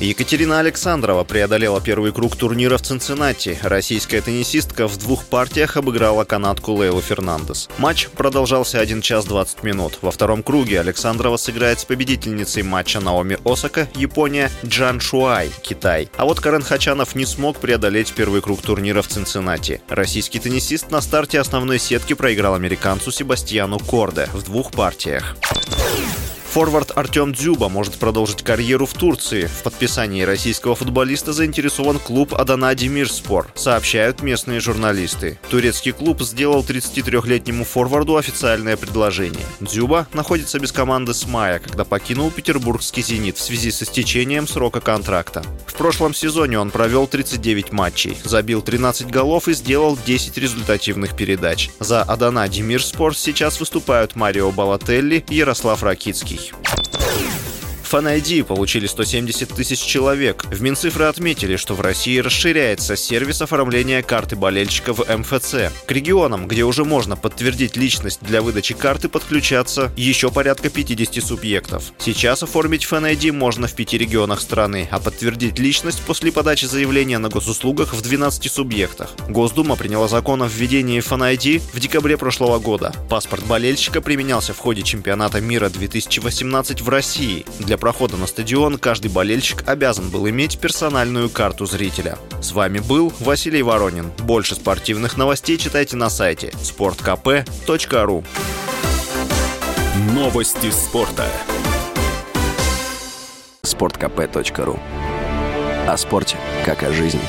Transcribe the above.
Екатерина Александрова преодолела первый круг турнира в Цинциннати. Российская теннисистка в двух партиях обыграла канадку Лейлу Фернандес. Матч продолжался 1 час 20 минут. Во втором круге Александрова сыграет с победительницей матча Наоми Осака, Япония, Джан Шуай, Китай. А вот Карен Хачанов не смог преодолеть первый круг турнира в Цинциннати. Российский теннисист на старте основной сетки проиграл американцу Себастьяну Корде в двух партиях. Форвард Артем Дзюба может продолжить карьеру в Турции. В подписании российского футболиста заинтересован клуб Адана Демирспор, сообщают местные журналисты. Турецкий клуб сделал 33-летнему форварду официальное предложение. Дзюба находится без команды с мая, когда покинул петербургский «Зенит» в связи с истечением срока контракта. В прошлом сезоне он провел 39 матчей, забил 13 голов и сделал 10 результативных передач. За Адана Демирспор сейчас выступают Марио Балателли и Ярослав Ракицкий. Beijo. ID получили 170 тысяч человек. В Минцифры отметили, что в России расширяется сервис оформления карты болельщика в МФЦ. К регионам, где уже можно подтвердить личность для выдачи карты, подключаться еще порядка 50 субъектов. Сейчас оформить Fan ID можно в пяти регионах страны, а подтвердить личность после подачи заявления на госуслугах в 12 субъектах. Госдума приняла закон о введении Fan ID в декабре прошлого года. Паспорт болельщика применялся в ходе чемпионата мира 2018 в России. Для прохода на стадион каждый болельщик обязан был иметь персональную карту зрителя. С вами был Василий Воронин. Больше спортивных новостей читайте на сайте sportkp.ru Новости спорта. sportkp.ru О спорте, как о жизни.